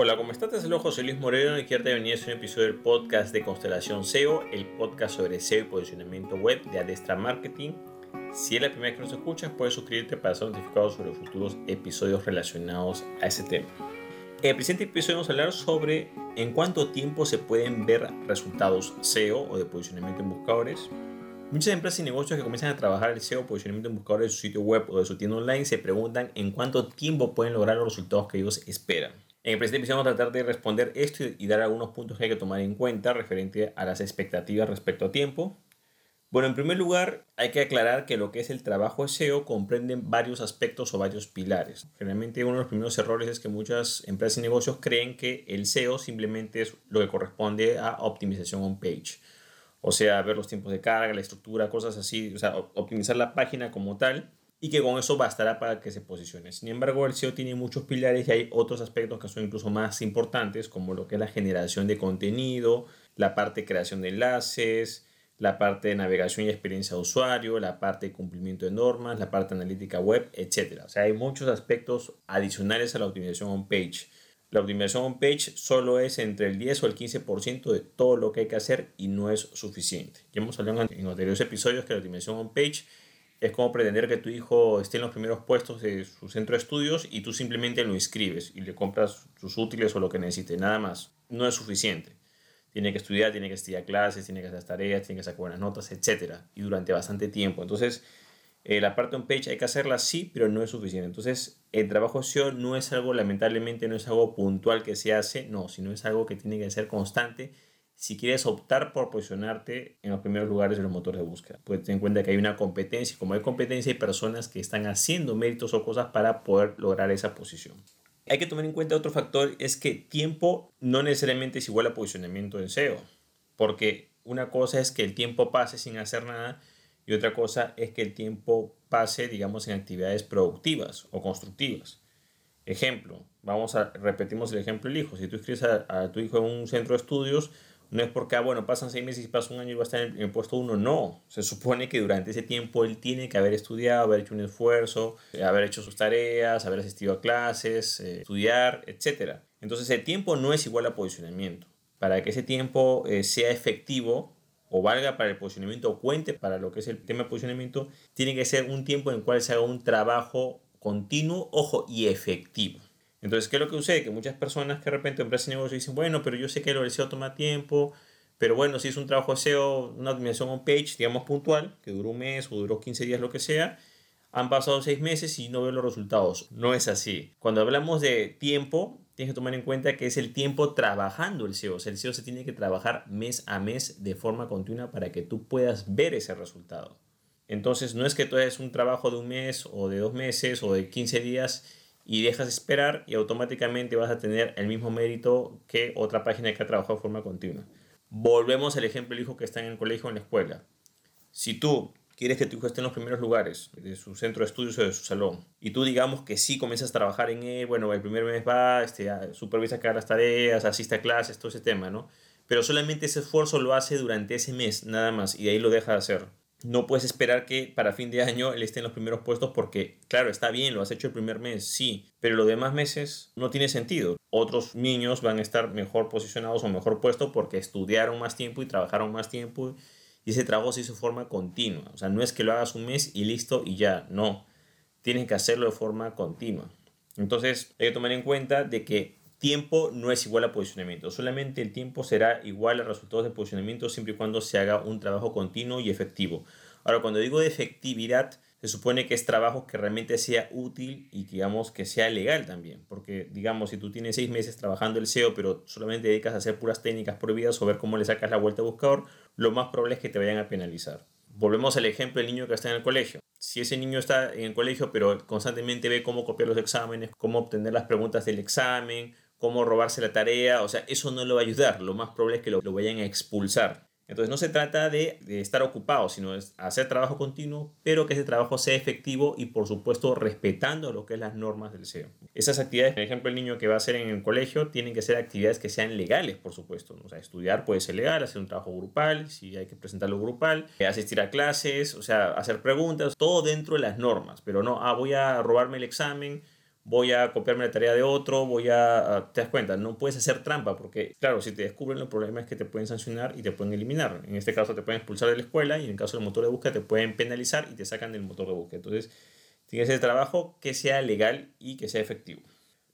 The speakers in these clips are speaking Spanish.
Hola, ¿cómo estás? Te saludo José Luis Moreno y quiero te venir a un episodio del podcast de Constelación SEO, el podcast sobre SEO y posicionamiento web de Adestra Marketing. Si es la primera vez que nos escuchas, puedes suscribirte para ser notificado sobre futuros episodios relacionados a ese tema. En el presente episodio vamos a hablar sobre en cuánto tiempo se pueden ver resultados SEO o de posicionamiento en buscadores. Muchas empresas y negocios que comienzan a trabajar el SEO, posicionamiento en buscadores de su sitio web o de su tienda online, se preguntan en cuánto tiempo pueden lograr los resultados que ellos esperan. En el presente episodio vamos a tratar de responder esto y dar algunos puntos que hay que tomar en cuenta referente a las expectativas respecto a tiempo. Bueno, en primer lugar, hay que aclarar que lo que es el trabajo SEO comprende varios aspectos o varios pilares. Generalmente uno de los primeros errores es que muchas empresas y negocios creen que el SEO simplemente es lo que corresponde a optimización on page. O sea, ver los tiempos de carga, la estructura, cosas así, o sea, optimizar la página como tal y que con eso bastará para que se posicione. Sin embargo, el SEO tiene muchos pilares y hay otros aspectos que son incluso más importantes, como lo que es la generación de contenido, la parte de creación de enlaces, la parte de navegación y experiencia de usuario, la parte de cumplimiento de normas, la parte analítica web, etc. O sea, hay muchos aspectos adicionales a la optimización on-page. La optimización on-page solo es entre el 10 o el 15% de todo lo que hay que hacer y no es suficiente. Ya hemos hablado en anteriores episodios que la optimización on-page es como pretender que tu hijo esté en los primeros puestos de su centro de estudios y tú simplemente lo inscribes y le compras sus útiles o lo que necesite, nada más. No es suficiente. Tiene que estudiar, tiene que estudiar clases, tiene que hacer tareas, tiene que sacar buenas notas, etc. Y durante bastante tiempo. Entonces, eh, la parte on page hay que hacerla sí, pero no es suficiente. Entonces, el trabajo SEO no es algo, lamentablemente, no es algo puntual que se hace, no, sino es algo que tiene que ser constante si quieres optar por posicionarte en los primeros lugares de los motores de búsqueda. Pues ten en cuenta que hay una competencia, como hay competencia hay personas que están haciendo méritos o cosas para poder lograr esa posición. Hay que tomar en cuenta otro factor, es que tiempo no necesariamente es igual a posicionamiento en SEO, porque una cosa es que el tiempo pase sin hacer nada y otra cosa es que el tiempo pase, digamos, en actividades productivas o constructivas. Ejemplo, vamos a repetimos el ejemplo del hijo. Si tú escribes a, a tu hijo en un centro de estudios, no es porque, ah, bueno, pasan seis meses y pasa un año y va a estar en el puesto uno. No, se supone que durante ese tiempo él tiene que haber estudiado, haber hecho un esfuerzo, eh, haber hecho sus tareas, haber asistido a clases, eh, estudiar, etc. Entonces el tiempo no es igual a posicionamiento. Para que ese tiempo eh, sea efectivo o valga para el posicionamiento o cuente para lo que es el tema de posicionamiento, tiene que ser un tiempo en el cual se haga un trabajo continuo, ojo, y efectivo. Entonces, ¿qué es lo que sucede? Que muchas personas que de repente empresas y negocios dicen, bueno, pero yo sé que del SEO toma tiempo, pero bueno, si es un trabajo SEO, una optimización on page, digamos puntual, que duró un mes o duró 15 días, lo que sea, han pasado 6 meses y no veo los resultados. No es así. Cuando hablamos de tiempo, tienes que tomar en cuenta que es el tiempo trabajando el SEO. O sea, el SEO se tiene que trabajar mes a mes de forma continua para que tú puedas ver ese resultado. Entonces, no es que tú hagas un trabajo de un mes o de dos meses o de 15 días y dejas esperar y automáticamente vas a tener el mismo mérito que otra página que ha trabajado de forma continua. Volvemos al ejemplo del hijo que está en el colegio o en la escuela. Si tú quieres que tu hijo esté en los primeros lugares de su centro de estudios o de su salón, y tú digamos que sí comienzas a trabajar en él, bueno, el primer mes va, este, supervisa cada las tareas, asiste a clases, todo ese tema, ¿no? Pero solamente ese esfuerzo lo hace durante ese mes, nada más, y de ahí lo deja de hacer no puedes esperar que para fin de año él esté en los primeros puestos porque, claro, está bien, lo has hecho el primer mes, sí, pero los demás meses no tiene sentido. Otros niños van a estar mejor posicionados o mejor puestos porque estudiaron más tiempo y trabajaron más tiempo y ese trabajo se hizo de forma continua. O sea, no es que lo hagas un mes y listo y ya, no. Tienes que hacerlo de forma continua. Entonces, hay que tomar en cuenta de que tiempo no es igual a posicionamiento. Solamente el tiempo será igual a resultados de posicionamiento siempre y cuando se haga un trabajo continuo y efectivo. Ahora, cuando digo de efectividad, se supone que es trabajo que realmente sea útil y digamos que sea legal también. Porque, digamos, si tú tienes seis meses trabajando el SEO, pero solamente dedicas a hacer puras técnicas prohibidas o ver cómo le sacas la vuelta al buscador, lo más probable es que te vayan a penalizar. Volvemos al ejemplo del niño que está en el colegio. Si ese niño está en el colegio, pero constantemente ve cómo copiar los exámenes, cómo obtener las preguntas del examen, cómo robarse la tarea, o sea, eso no lo va a ayudar, lo más probable es que lo, lo vayan a expulsar. Entonces no se trata de, estar ocupado, sino de hacer trabajo continuo, pero que ese trabajo sea efectivo y por supuesto respetando lo que es las normas del SEO. Esas actividades, por ejemplo, el niño que va a hacer en el colegio, tienen que ser actividades que sean legales, por supuesto. O sea, estudiar puede ser legal, hacer un trabajo grupal, si hay que presentarlo grupal, asistir a clases, o sea, hacer preguntas, todo dentro de las normas, pero no, ah, voy a robarme el examen voy a copiarme la tarea de otro, voy a... Te das cuenta, no puedes hacer trampa porque, claro, si te descubren el problema es que te pueden sancionar y te pueden eliminar. En este caso te pueden expulsar de la escuela y en el caso del motor de búsqueda te pueden penalizar y te sacan del motor de búsqueda. Entonces, tienes el trabajo que sea legal y que sea efectivo.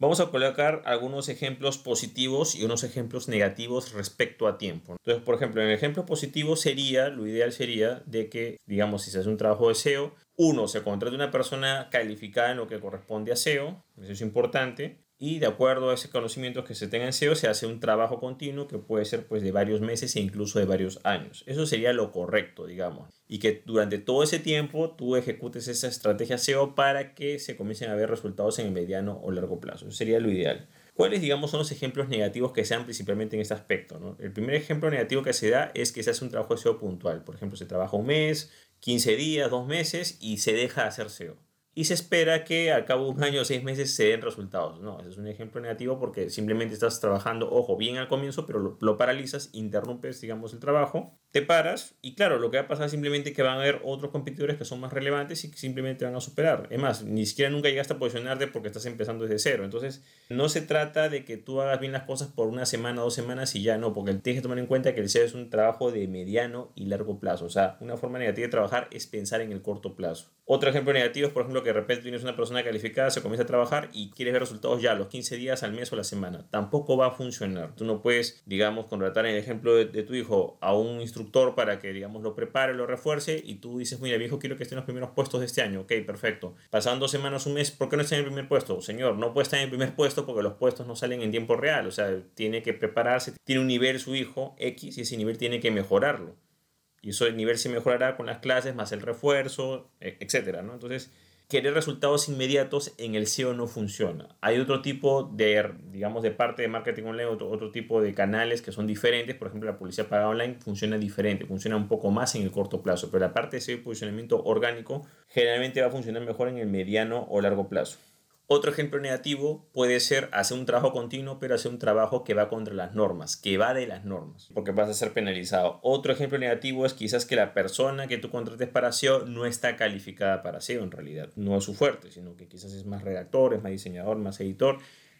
Vamos a colocar algunos ejemplos positivos y unos ejemplos negativos respecto a tiempo. Entonces, por ejemplo, en el ejemplo positivo sería, lo ideal sería de que, digamos, si se hace un trabajo de SEO, uno, se contrate una persona calificada en lo que corresponde a SEO, eso es importante, y de acuerdo a ese conocimiento que se tenga en SEO se hace un trabajo continuo que puede ser pues de varios meses e incluso de varios años. Eso sería lo correcto, digamos. Y que durante todo ese tiempo tú ejecutes esa estrategia SEO para que se comiencen a ver resultados en el mediano o largo plazo. Eso sería lo ideal. ¿Cuáles, digamos, son los ejemplos negativos que se dan principalmente en este aspecto? ¿no? El primer ejemplo negativo que se da es que se hace un trabajo de SEO puntual. Por ejemplo, se trabaja un mes, 15 días, dos meses y se deja hacer SEO y se espera que al cabo de un año o seis meses se den resultados. No, ese es un ejemplo negativo porque simplemente estás trabajando, ojo, bien al comienzo, pero lo, paralizas, interrumpes, digamos, el trabajo, te paras y claro, lo que va a pasar es simplemente que van a haber otros competidores que son más relevantes y que simplemente van a superar. Es más, ni siquiera nunca llegaste a posicionarte porque estás empezando desde cero. Entonces, no se trata de que tú hagas bien las cosas por una semana, dos semanas y ya no, porque tienes que tomar en cuenta que el SEO es un trabajo de mediano y largo plazo. O sea, una forma negativa de trabajar es pensar en el corto plazo. Otro ejemplo negativo es, por ejemplo, que de repente tienes una persona calificada, se comienza a trabajar y quieres ver resultados ya los 15 días, al mes o la semana. Tampoco va a funcionar. Tú no puedes, digamos, contratar en el ejemplo de, tu hijo a un instructor para que, digamos, lo prepare, lo refuerce y tú dices, mira, mi hijo quiero que esté en los primeros puestos de este año. Ok, perfecto. Pasan dos semanas, un mes, ¿por qué no está en el primer puesto? Señor, no puede estar en el primer puesto porque los puestos no salen en tiempo real. O sea, tiene que prepararse, tiene un nivel su hijo X y ese nivel tiene que mejorarlo. Y eso el nivel se mejorará con las clases, más el refuerzo, e, etcétera, ¿no? Entonces, querer resultados inmediatos en el SEO no funciona. Hay otro tipo de, digamos, de parte de marketing online, otro, otro tipo de canales que son diferentes. Por ejemplo, la publicidad pagada online funciona diferente, funciona un poco más en el corto plazo, pero la parte de SEO y posicionamiento orgánico generalmente va a funcionar mejor en el mediano o largo plazo. Otro ejemplo negativo puede ser hacer un trabajo continuo, pero hacer un trabajo que va contra las normas, que va de las normas, porque vas a ser penalizado. Otro ejemplo negativo es quizás que la persona que tú contrates para SEO no está calificada para SEO en realidad. No es su fuerte, sino que quizás es más redactor, es más diseñador, más editor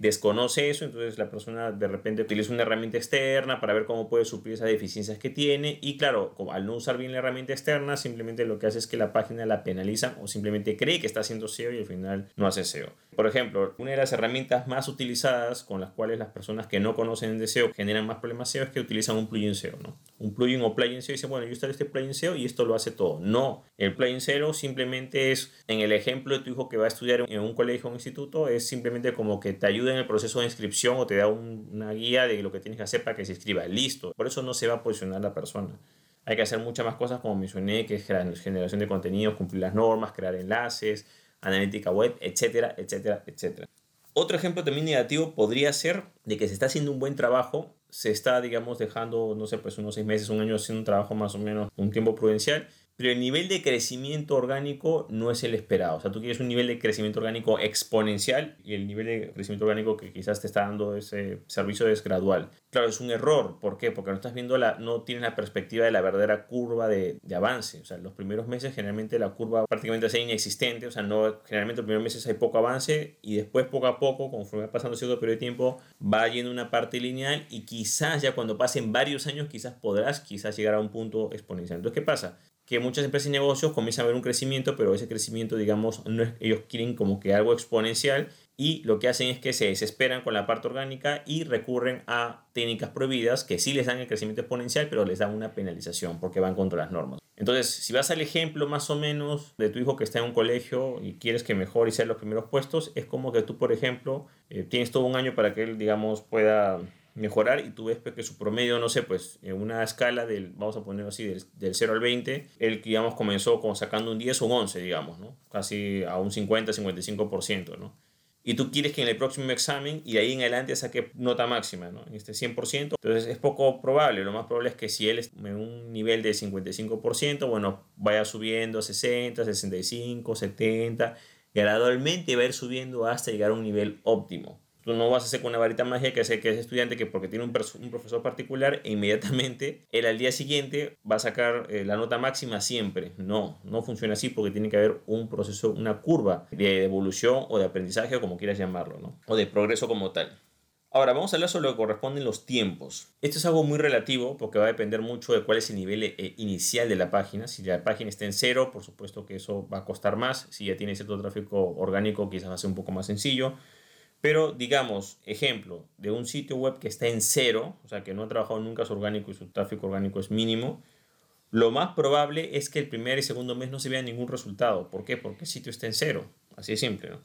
desconoce eso, entonces la persona de repente utiliza una herramienta externa para ver cómo puede suplir esas deficiencias que tiene y claro, al no usar bien la herramienta externa, simplemente lo que hace es que la página la penaliza o simplemente cree que está haciendo SEO y al final no hace SEO. Por ejemplo, una de las herramientas más utilizadas con las cuales las personas que no conocen de SEO generan más problemas SEO es que utilizan un plugin SEO, ¿no? Un plugin o plugin SEO y dicen, bueno, yo instalo este plugin SEO y esto lo hace todo. No, el plugin SEO simplemente es, en el ejemplo de tu hijo que va a estudiar en un colegio o un instituto, es simplemente como que te ayuda en el proceso de inscripción o te da una guía de lo que tienes que hacer para que se inscriba. Listo. Por eso no se va a posicionar la persona. Hay que hacer muchas más cosas como mencioné, que es generación de contenidos, cumplir las normas, crear enlaces, analítica web, etcétera, etcétera, etcétera. Otro ejemplo también negativo podría ser de que se está haciendo un buen trabajo, se está, digamos, dejando, no sé, pues unos seis meses, un año haciendo un trabajo más o menos, un tiempo prudencial, pero el nivel de crecimiento orgánico no es el esperado. O sea, tú quieres un nivel de crecimiento orgánico exponencial y el nivel de crecimiento orgánico que quizás te está dando ese servicio es gradual. Claro, es un error. ¿Por qué? Porque no estás viendo la, no tienes la perspectiva de la verdadera curva de, de avance. O sea, los primeros meses generalmente la curva prácticamente es inexistente. O sea, no, generalmente los primeros meses hay poco avance y después poco a poco, conforme va pasando cierto periodo de tiempo, va yendo una parte lineal y quizás ya cuando pasen varios años, quizás podrás quizás llegar a un punto exponencial. Entonces, ¿qué pasa? Que muchas empresas y negocios comienzan a ver un crecimiento, pero ese crecimiento, digamos, no es, ellos quieren como que algo exponencial y lo que hacen es que se desesperan con la parte orgánica y recurren a técnicas prohibidas que sí les dan el crecimiento exponencial, pero les dan una penalización porque van contra las normas. Entonces, si vas al ejemplo más o menos de tu hijo que está en un colegio y quieres que mejore y sea los primeros puestos, es como que tú, por ejemplo, eh, tienes todo un año para que él, digamos, pueda mejorar y tú ves que su promedio, no sé, pues en una escala del, vamos a ponerlo así, del, del 0 al 20, él, digamos, comenzó con sacando un 10 o un 11, digamos, ¿no? Casi a un 50-55%, ¿no? Y tú quieres que en el próximo examen y de ahí en adelante saque nota máxima, ¿no? En este 100%. Entonces es poco probable. Lo más probable es que si él es en un nivel de 55%, bueno, vaya subiendo a 60, 65, 70, gradualmente va a ir subiendo hasta llegar a un nivel óptimo. Tú no vas a hacer con una varita mágica que hace que ese estudiante que porque tiene un, un, profesor particular e inmediatamente él al día siguiente va a sacar eh, la nota máxima siempre. No, no funciona así porque tiene que haber un proceso, una curva de evolución o de aprendizaje o como quieras llamarlo, ¿no? O de progreso como tal. Ahora vamos a hablar sobre lo que corresponden los tiempos. Esto es algo muy relativo porque va a depender mucho de cuál es el nivel eh, inicial de la página. Si la página está en cero, por supuesto que eso va a costar más. Si ya tiene cierto tráfico orgánico, quizás va a ser un poco más sencillo. Pero digamos, ejemplo, de un sitio web que está en cero, o sea, que no ha trabajado nunca su orgánico y su tráfico orgánico es mínimo, lo más probable es que el primer y segundo mes no se vea ningún resultado. ¿Por qué? Porque el sitio está en cero. Así de simple, ¿no?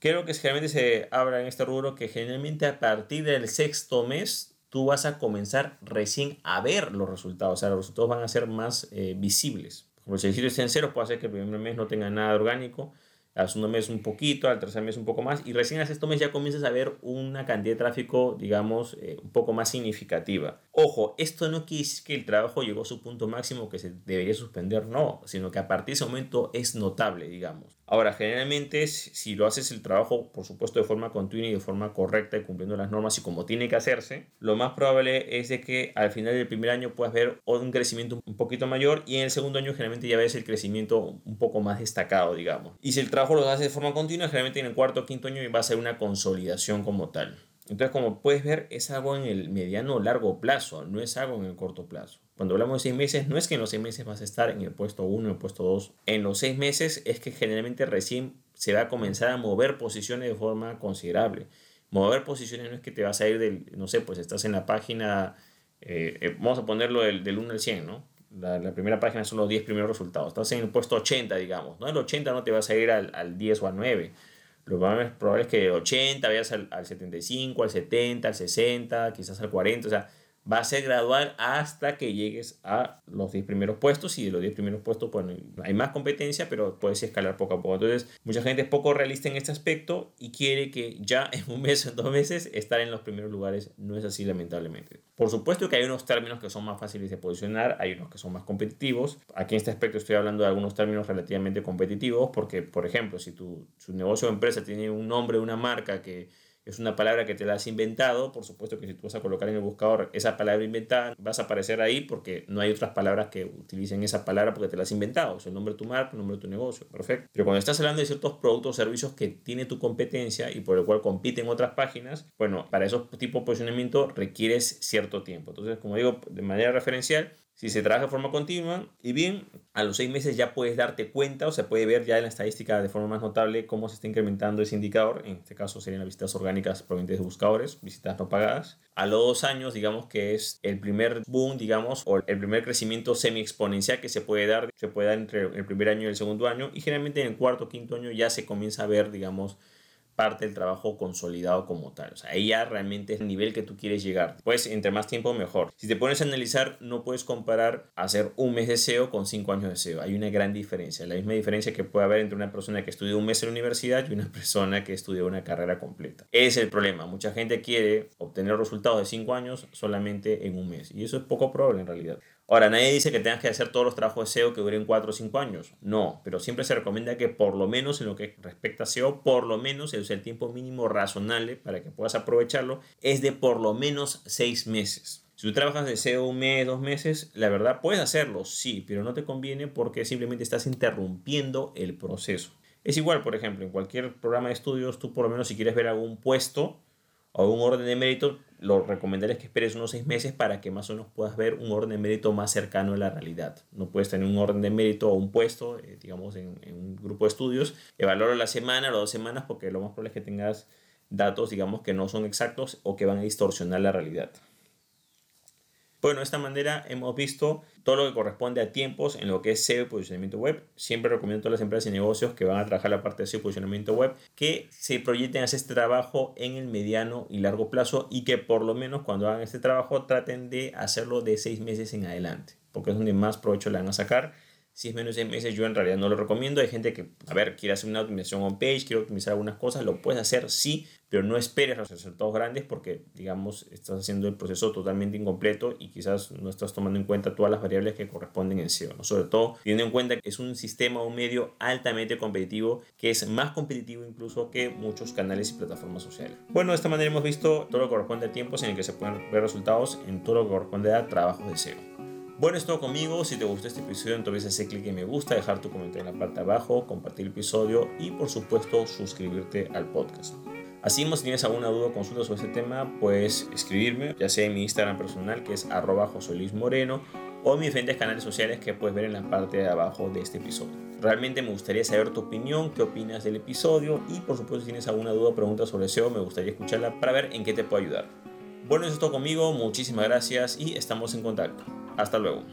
Creo que generalmente se habla en este rubro que generalmente a partir del sexto mes tú vas a comenzar recién a ver los resultados, o sea, los resultados van a ser más eh, visibles. Como si el sitio está en cero, puede ser que el primer mes no tenga nada orgánico, al segundo mes un poquito, al tercer mes un poco más, y recién al sexto mes ya comienzas a ver una cantidad de tráfico, digamos, eh, un poco más significativa. Ojo, esto no quiere decir que el trabajo llegó a su punto máximo que se debería suspender, no, sino que a partir de ese momento es notable, digamos. Ahora, generalmente, si lo haces el trabajo, por supuesto, de forma continua y de forma correcta y cumpliendo las normas y como tiene que hacerse, lo más probable es de que al final del primer año puedas ver un crecimiento un poquito mayor y en el segundo año generalmente ya ves el crecimiento un poco más destacado, digamos. Y si el trabajo lo haces de forma continua, generalmente en el cuarto o quinto año va a ser una consolidación como tal. Entonces, como puedes ver, es algo en el mediano o largo plazo, no es algo en el corto plazo. Cuando hablamos de seis meses, no es que en los seis meses vas a estar en el puesto 1, en el puesto 2. En los seis meses es que generalmente recién se va a comenzar a mover posiciones de forma considerable. Mover posiciones no es que te vas a ir del, no sé, pues estás en la página, eh, eh, vamos a ponerlo del, del 1 al 100, ¿no? La, la, primera página son los 10 primeros resultados. Estás en el puesto 80, digamos. ¿no? El 80 no te vas a ir al, al 10 o al 9 lo más probable es que de 80 vayas al, al 75, al 70, al 60, quizás al 40. O sea, va a ser gradual hasta que llegues a los 10 primeros puestos y de los 10 primeros puestos pues, hay más competencia, pero puedes escalar poco a poco. Entonces, mucha gente es poco realista en este aspecto y quiere que ya en un mes o en dos meses estar en los primeros lugares. No es así, lamentablemente. Por supuesto que hay unos términos que son más fáciles de posicionar, hay unos que son más competitivos. Aquí en este aspecto estoy hablando de algunos términos relativamente competitivos porque, por ejemplo, si tu, su negocio o empresa tiene un nombre, una marca que es una palabra que te la has inventado, por supuesto que si tú vas a colocar en el buscador esa palabra inventada, vas a aparecer ahí porque no hay otras palabras que utilicen esa palabra porque te la has inventado. Es el nombre de tu marca, el nombre de tu negocio, perfecto. Pero cuando estás hablando de ciertos productos o servicios que tiene tu competencia y por el cual compiten otras páginas, bueno, para esos tipos de posicionamiento requieres cierto tiempo. Entonces, como digo, de manera referencial, si se trabaja de forma continua y bien, a los seis meses ya puedes darte cuenta o se puede ver ya en la estadística de forma más notable cómo se está incrementando ese indicador. En este caso serían las visitas orgánicas provenientes de buscadores, visitas no pagadas. A los dos años, digamos que es el primer boom, digamos, o el primer crecimiento semi-exponencial que se puede dar, se puede dar entre el primer año y el segundo año. Y generalmente en el cuarto o quinto año ya se comienza a ver, digamos, parte del trabajo consolidado como tal. O sea, ahí ya realmente es el nivel que tú quieres llegar. Pues entre más tiempo mejor. Si te pones a analizar, no puedes comparar hacer un mes de SEO con cinco años de SEO. Hay una gran diferencia. La misma diferencia que puede haber entre una persona que estudió un mes en la universidad y una persona que estudió una carrera completa. Es el problema. Mucha gente quiere obtener resultados de cinco años solamente en un mes. Y eso es poco probable en realidad. Ahora, nadie dice que tengas que hacer todos los trabajos de SEO que duren 4 o 5 años. No, pero siempre se recomienda que por lo menos en lo que respecta a SEO, por lo menos el, el tiempo mínimo razonable para que puedas aprovecharlo es de por lo menos 6 meses. Si tú trabajas de SEO un mes, dos meses, la verdad puedes hacerlo, sí, pero no te conviene porque simplemente estás interrumpiendo el proceso. Es igual, por ejemplo, en cualquier programa de estudios, tú por lo menos si quieres ver algún puesto, o un orden de mérito, lo recomendaría es que esperes unos seis meses para que más o menos puedas ver un orden de mérito más cercano a la realidad. No puedes tener un orden de mérito o un puesto, eh, digamos, en, un grupo de estudios, evaluarlo la semana o dos semanas porque lo más probable es que tengas datos, digamos, que no son exactos o que van a distorsionar la realidad. Bueno, de esta manera hemos visto todo lo que corresponde a tiempos en lo que es SEO y posicionamiento web. Siempre recomiendo a todas las empresas y negocios que van a trabajar la parte de SEO y posicionamiento web que se proyecten a hacer este trabajo en el mediano y largo plazo y que por lo menos cuando hagan este trabajo traten de hacerlo de seis meses en adelante, porque es donde más provecho le van a sacar Si es menos de 6 meses, yo en realidad no lo recomiendo. Hay gente que, a ver, quiere hacer una optimización on page, quiere optimizar algunas cosas, lo puedes hacer, sí, pero no esperes los resultados grandes porque, digamos, estás haciendo el proceso totalmente incompleto y quizás no estás tomando en cuenta todas las variables que corresponden en SEO. Sobre todo teniendo en cuenta que es un sistema o un medio altamente competitivo que es más competitivo incluso que muchos canales y plataformas sociales. Bueno, de esta manera hemos visto todo lo que corresponde a tiempos en el que se pueden ver resultados en todo lo que corresponde a trabajos de SEO. Bueno, es todo conmigo. Si te gustó este episodio, entonces hacer clic en me gusta, dejar tu comentario en la parte de abajo, compartir el episodio y por supuesto suscribirte al podcast. Así si tienes alguna duda o consulta sobre este tema, puedes escribirme, ya sea en mi Instagram personal que es arroba Moreno o en mis diferentes canales sociales que puedes ver en la parte de abajo de este episodio. Realmente me gustaría saber tu opinión, qué opinas del episodio y por supuesto si tienes alguna duda o pregunta sobre SEO me gustaría escucharla para ver en qué te puedo ayudar. Bueno, eso es todo conmigo, muchísimas gracias y estamos en contacto. Hasta luego.